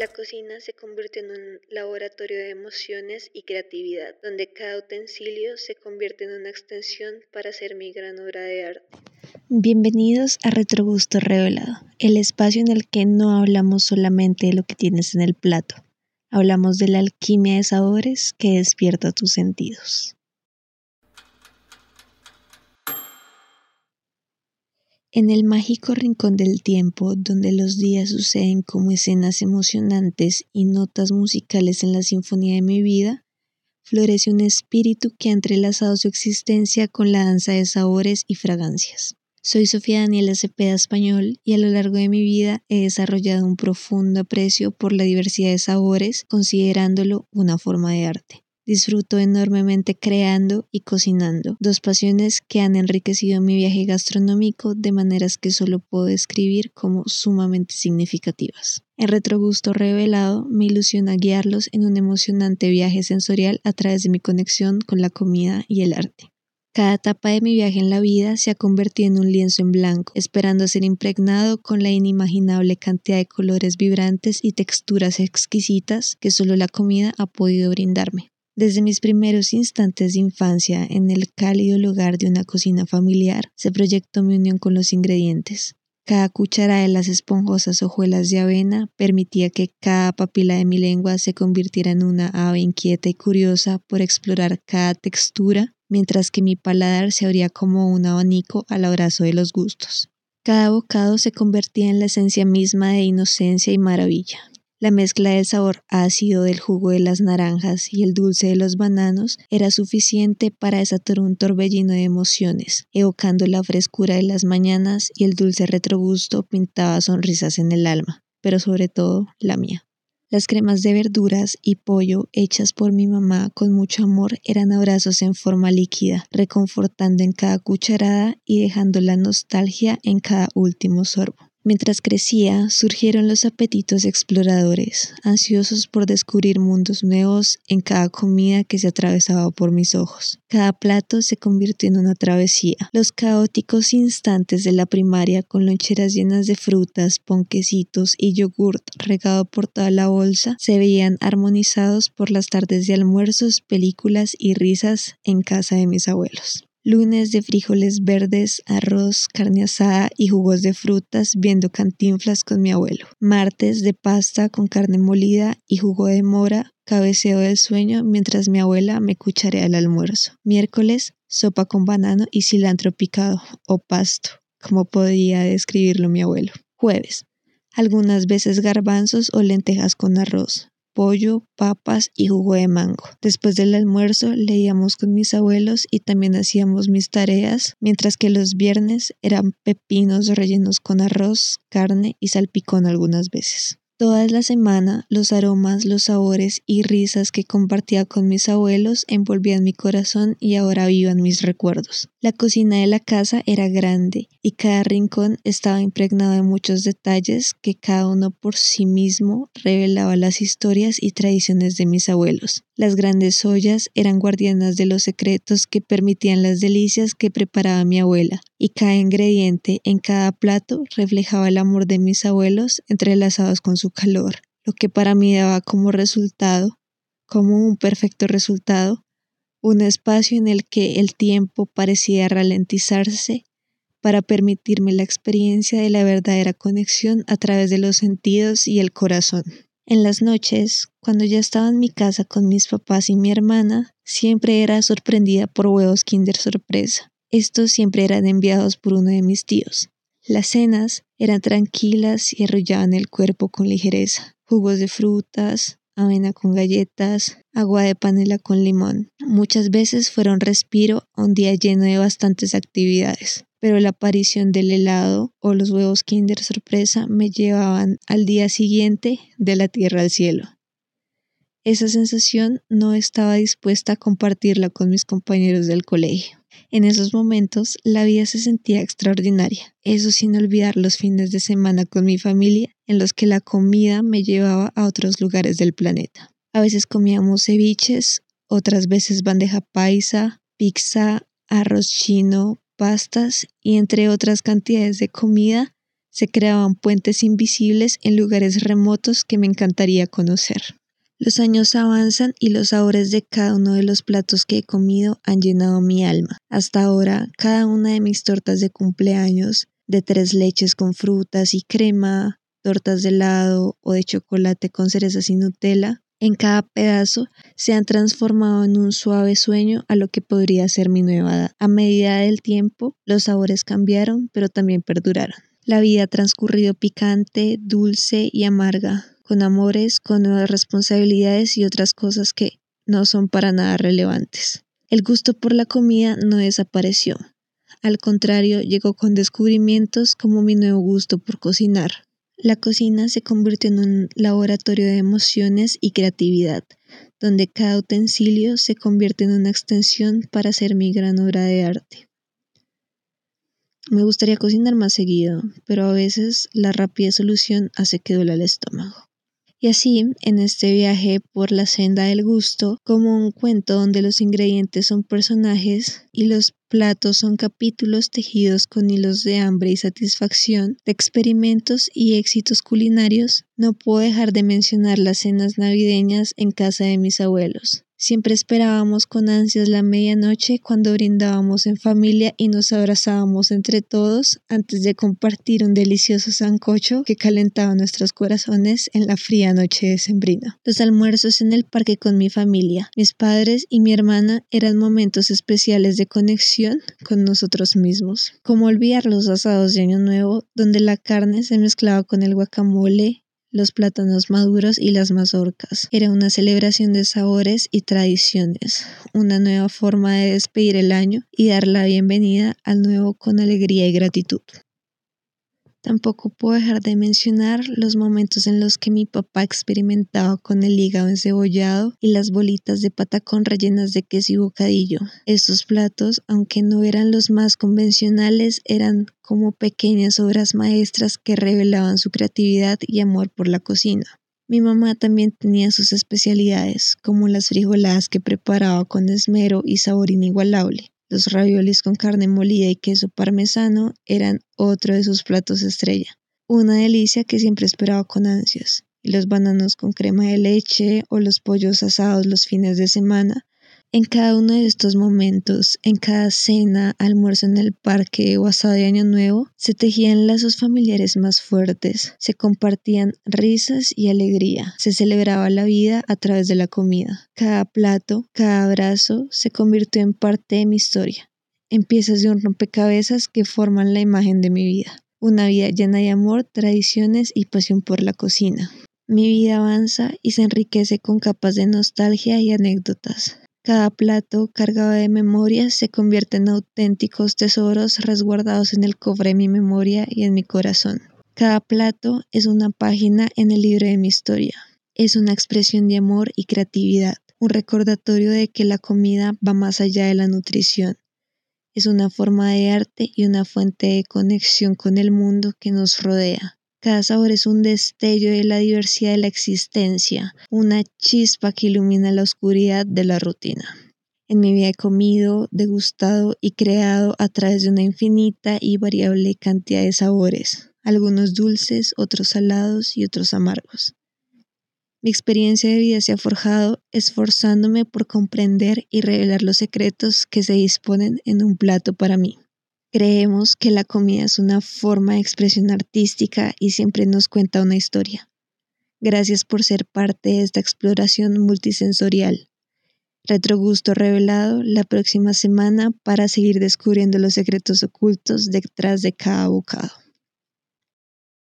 La cocina se convierte en un laboratorio de emociones y creatividad, donde cada utensilio se convierte en una extensión para hacer mi gran obra de arte. Bienvenidos a Retrogusto Revelado, el espacio en el que no hablamos solamente de lo que tienes en el plato, hablamos de la alquimia de sabores que despierta tus sentidos. En el mágico rincón del tiempo, donde los días suceden como escenas emocionantes y notas musicales en la sinfonía de mi vida, florece un espíritu que ha entrelazado su existencia con la danza de sabores y fragancias. Soy Sofía Daniela Cepeda Español y a lo largo de mi vida he desarrollado un profundo aprecio por la diversidad de sabores, considerándolo una forma de arte. Disfruto enormemente creando y cocinando, dos pasiones que han enriquecido mi viaje gastronómico de maneras que solo puedo describir como sumamente significativas. En Retrogusto Revelado me ilusiona guiarlos en un emocionante viaje sensorial a través de mi conexión con la comida y el arte. Cada etapa de mi viaje en la vida se ha convertido en un lienzo en blanco, esperando ser impregnado con la inimaginable cantidad de colores vibrantes y texturas exquisitas que solo la comida ha podido brindarme. Desde mis primeros instantes de infancia en el cálido lugar de una cocina familiar se proyectó mi unión con los ingredientes. Cada cuchara de las esponjosas hojuelas de avena permitía que cada papila de mi lengua se convirtiera en una ave inquieta y curiosa por explorar cada textura, mientras que mi paladar se abría como un abanico al abrazo de los gustos. Cada bocado se convertía en la esencia misma de inocencia y maravilla. La mezcla del sabor ácido del jugo de las naranjas y el dulce de los bananos era suficiente para desatar un torbellino de emociones, evocando la frescura de las mañanas y el dulce retrogusto pintaba sonrisas en el alma, pero sobre todo la mía. Las cremas de verduras y pollo hechas por mi mamá con mucho amor eran abrazos en forma líquida, reconfortando en cada cucharada y dejando la nostalgia en cada último sorbo. Mientras crecía, surgieron los apetitos exploradores, ansiosos por descubrir mundos nuevos en cada comida que se atravesaba por mis ojos. Cada plato se convirtió en una travesía. Los caóticos instantes de la primaria con loncheras llenas de frutas, ponquecitos y yogurt regado por toda la bolsa se veían armonizados por las tardes de almuerzos, películas y risas en casa de mis abuelos. Lunes de frijoles verdes, arroz, carne asada y jugos de frutas viendo cantinflas con mi abuelo. Martes de pasta con carne molida y jugo de mora, cabeceo del sueño mientras mi abuela me cucharea el almuerzo. Miércoles, sopa con banano y cilantro picado o pasto, como podría describirlo mi abuelo. Jueves, algunas veces garbanzos o lentejas con arroz pollo, papas y jugo de mango. Después del almuerzo leíamos con mis abuelos y también hacíamos mis tareas, mientras que los viernes eran pepinos rellenos con arroz, carne y salpicón algunas veces. Toda la semana, los aromas, los sabores y risas que compartía con mis abuelos envolvían mi corazón y ahora vivan mis recuerdos. La cocina de la casa era grande y cada rincón estaba impregnado de muchos detalles que cada uno por sí mismo revelaba las historias y tradiciones de mis abuelos. Las grandes ollas eran guardianas de los secretos que permitían las delicias que preparaba mi abuela, y cada ingrediente en cada plato reflejaba el amor de mis abuelos entrelazados con su calor, lo que para mí daba como resultado, como un perfecto resultado, un espacio en el que el tiempo parecía ralentizarse para permitirme la experiencia de la verdadera conexión a través de los sentidos y el corazón. En las noches, cuando ya estaba en mi casa con mis papás y mi hermana, siempre era sorprendida por huevos Kinder sorpresa. Estos siempre eran enviados por uno de mis tíos. Las cenas eran tranquilas y arrollaban el cuerpo con ligereza. Jugos de frutas, avena con galletas, agua de panela con limón. Muchas veces fueron respiro a un día lleno de bastantes actividades pero la aparición del helado o los huevos Kinder sorpresa me llevaban al día siguiente de la tierra al cielo. Esa sensación no estaba dispuesta a compartirla con mis compañeros del colegio. En esos momentos la vida se sentía extraordinaria, eso sin olvidar los fines de semana con mi familia en los que la comida me llevaba a otros lugares del planeta. A veces comíamos ceviches, otras veces bandeja paisa, pizza, arroz chino, pastas y entre otras cantidades de comida Se creaban puentes invisibles en lugares remotos que me encantaría conocer. Los años avanzan y los sabores de cada uno de los platos que he comido han llenado mi alma. Hasta ahora, cada una de mis tortas de cumpleaños, de tres leches con frutas y crema, tortas de helado o de chocolate con cerezas y Nutella, en cada pedazo se han transformado en un suave sueño a lo que podría ser mi nueva edad. A medida del tiempo, los sabores cambiaron, pero también perduraron. La vida ha transcurrido picante, dulce y amarga, con amores, con nuevas responsabilidades y otras cosas que no son para nada relevantes. El gusto por la comida no desapareció. Al contrario, llegó con descubrimientos como mi nuevo gusto por cocinar. La cocina se convirtió en un laboratorio de emociones y creatividad, donde cada utensilio se convierte en una extensión para hacer mi gran obra de arte. Me gustaría cocinar más seguido, pero a veces la rápida solución hace que duela el estómago. Y así, en este viaje por la senda del gusto, como un cuento donde los ingredientes son personajes y los platos son capítulos tejidos con hilos de hambre y satisfacción, de experimentos y éxitos culinarios, no puedo dejar de mencionar las cenas navideñas en casa de mis abuelos. Siempre esperábamos con ansias la medianoche cuando brindábamos en familia y nos abrazábamos entre todos antes de compartir un delicioso sancocho que calentaba nuestros corazones en la fría noche de sembrina. Los almuerzos en el parque con mi familia, mis padres y mi hermana eran momentos especiales de conexión con nosotros mismos. Como olvidar los asados de Año Nuevo, donde la carne se mezclaba con el guacamole, los plátanos maduros y las mazorcas. Era una celebración de sabores y tradiciones, una nueva forma de despedir el año y dar la bienvenida al nuevo con alegría y gratitud. Tampoco puedo dejar de mencionar los momentos en los que mi papá experimentaba con el hígado encebollado y las bolitas de patacón rellenas de queso y bocadillo. Estos platos, aunque no eran los más convencionales, eran como pequeñas obras maestras que revelaban su creatividad y amor por la cocina. Mi mamá también tenía sus especialidades, como las frijoladas que preparaba con esmero y sabor inigualable. Los raviolis con carne molida y queso parmesano eran otro de sus platos estrella, una delicia que siempre esperaba con ansias. Y los bananos con crema de leche o los pollos asados los fines de semana en cada uno de estos momentos, en cada cena, almuerzo en el parque o asado de Año Nuevo, se tejían lazos familiares más fuertes, se compartían risas y alegría, se celebraba la vida a través de la comida. Cada plato, cada abrazo se convirtió en parte de mi historia, en piezas de un rompecabezas que forman la imagen de mi vida. Una vida llena de amor, tradiciones y pasión por la cocina. Mi vida avanza y se enriquece con capas de nostalgia y anécdotas. Cada plato cargado de memorias se convierte en auténticos tesoros resguardados en el cofre de mi memoria y en mi corazón. Cada plato es una página en el libro de mi historia. Es una expresión de amor y creatividad, un recordatorio de que la comida va más allá de la nutrición. Es una forma de arte y una fuente de conexión con el mundo que nos rodea. Cada sabor es un destello de la diversidad de la existencia, una chispa que ilumina la oscuridad de la rutina. En mi vida he comido, degustado y creado a través de una infinita y variable cantidad de sabores, algunos dulces, otros salados y otros amargos. Mi experiencia de vida se ha forjado esforzándome por comprender y revelar los secretos que se disponen en un plato para mí. Creemos que la comida es una forma de expresión artística y siempre nos cuenta una historia. Gracias por ser parte de esta exploración multisensorial. Retrogusto revelado la próxima semana para seguir descubriendo los secretos ocultos detrás de cada bocado.